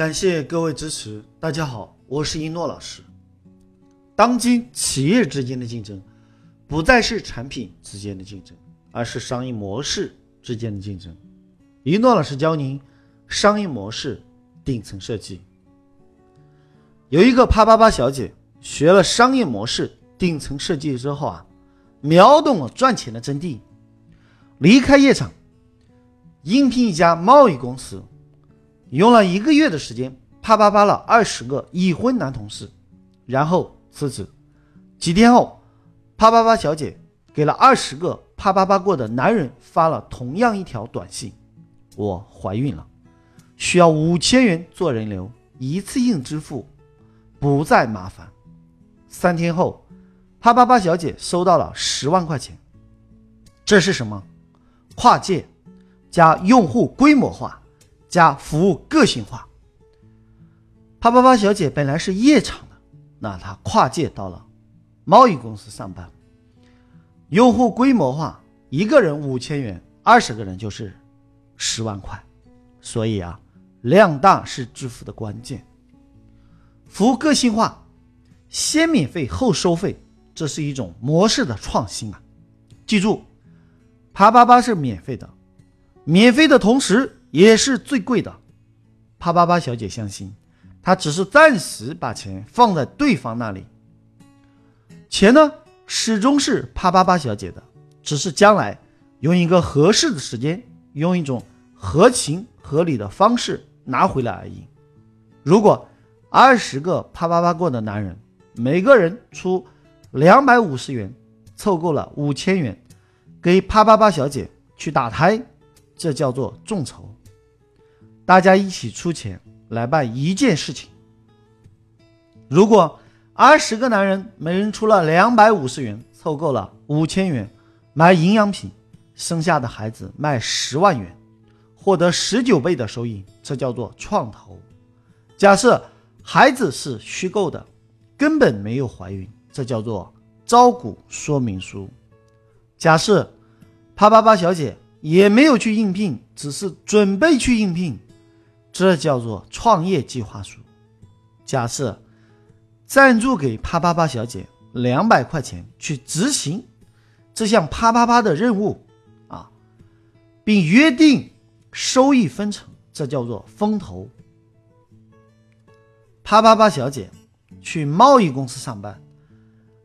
感谢各位支持。大家好，我是一诺老师。当今企业之间的竞争，不再是产品之间的竞争，而是商业模式之间的竞争。一诺老师教您商业模式顶层设计。有一个啪啪啪小姐学了商业模式顶层设计之后啊，秒懂了赚钱的真谛，离开夜场，应聘一家贸易公司。用了一个月的时间，啪啪啪了二十个已婚男同事，然后辞职。几天后，啪啪啪小姐给了二十个啪啪啪过的男人发了同样一条短信：“我怀孕了，需要五千元做人流，一次性支付，不再麻烦。”三天后，啪啪啪小姐收到了十万块钱。这是什么？跨界加用户规模化。加服务个性化。啪啪啪小姐本来是夜场的，那她跨界到了贸易公司上班。用户规模化，一个人五千元，二十个人就是十万块。所以啊，量大是致富的关键。服务个性化，先免费后收费，这是一种模式的创新啊！记住，啪啪啪是免费的，免费的同时。也是最贵的，啪啪啪小姐相信，她只是暂时把钱放在对方那里，钱呢始终是啪啪啪小姐的，只是将来用一个合适的时间，用一种合情合理的方式拿回来而已。如果二十个啪啪啪过的男人，每个人出两百五十元，凑够了五千元，给啪啪啪小姐去打胎，这叫做众筹。大家一起出钱来办一件事情。如果二十个男人每人出了两百五十元，凑够了五千元买营养品，生下的孩子卖十万元，获得十九倍的收益，这叫做创投。假设孩子是虚构的，根本没有怀孕，这叫做招股说明书。假设啪啪啪小姐也没有去应聘，只是准备去应聘。这叫做创业计划书。假设赞助给啪啪啪小姐两百块钱去执行这项啪啪啪的任务啊，并约定收益分成，这叫做风投。啪啪啪小姐去贸易公司上班，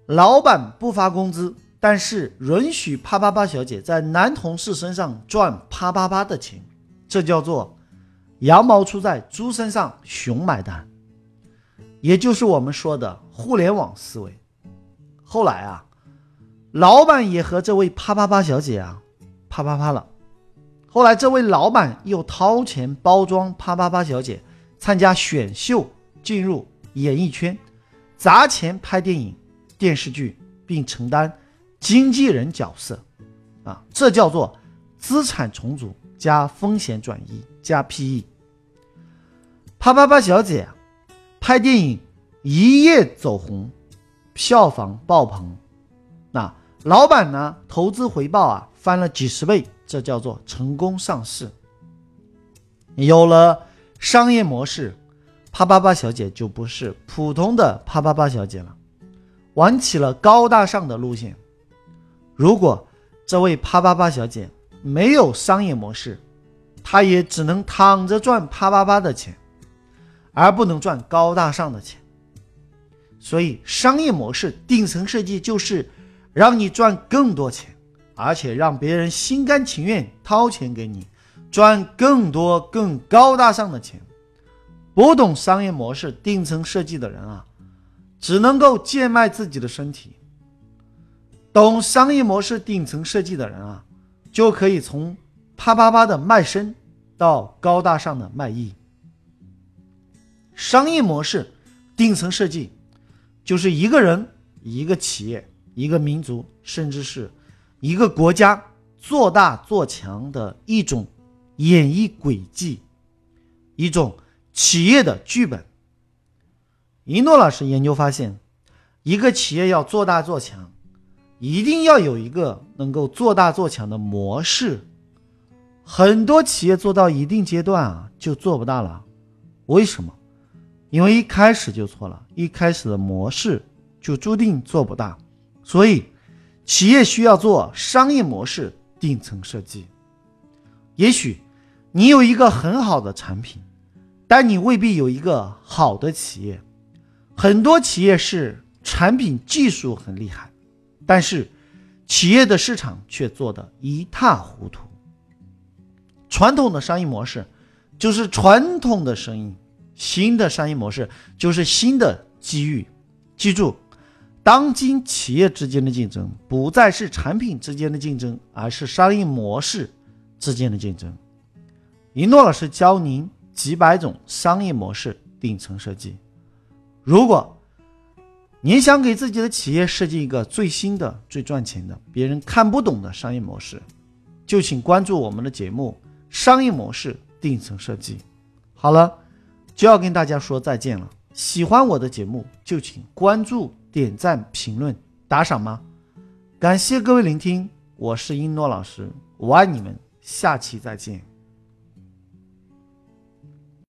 老板不发工资，但是允许啪啪啪小姐在男同事身上赚啪啪啪的钱，这叫做。羊毛出在猪身上，熊买单，也就是我们说的互联网思维。后来啊，老板也和这位啪啪啪小姐啊啪啪啪了。后来这位老板又掏钱包装啪啪啪小姐参加选秀，进入演艺圈，砸钱拍电影、电视剧，并承担经纪人角色。啊，这叫做资产重组加风险转移。加 PE，啪啪啪小姐拍电影一夜走红，票房爆棚。那老板呢？投资回报啊翻了几十倍，这叫做成功上市。有了商业模式，啪啪啪小姐就不是普通的啪啪啪小姐了，玩起了高大上的路线。如果这位啪啪啪小姐没有商业模式，她也只能躺着赚啪啪啪的钱，而不能赚高大上的钱。所以，商业模式顶层设计就是让你赚更多钱，而且让别人心甘情愿掏钱给你，赚更多更高大上的钱。不懂商业模式顶层设计的人啊，只能够贱卖自己的身体；懂商业模式顶层设计的人啊，就可以从。啪啪啪的卖身，到高大上的卖艺。商业模式顶层设计，就是一个人、一个企业、一个民族，甚至是一个国家做大做强的一种演绎轨迹，一种企业的剧本。一诺老师研究发现，一个企业要做大做强，一定要有一个能够做大做强的模式。很多企业做到一定阶段啊，就做不大了，为什么？因为一开始就错了，一开始的模式就注定做不大。所以，企业需要做商业模式顶层设计。也许你有一个很好的产品，但你未必有一个好的企业。很多企业是产品技术很厉害，但是企业的市场却做得一塌糊涂。传统的商业模式就是传统的生意，新的商业模式就是新的机遇。记住，当今企业之间的竞争不再是产品之间的竞争，而是商业模式之间的竞争。一诺老师教您几百种商业模式顶层设计。如果您想给自己的企业设计一个最新的、最赚钱的、别人看不懂的商业模式，就请关注我们的节目《商业模式顶层设计》。好了，就要跟大家说再见了。喜欢我的节目，就请关注、点赞、评论、打赏吗？感谢各位聆听，我是英诺老师，我爱你们，下期再见。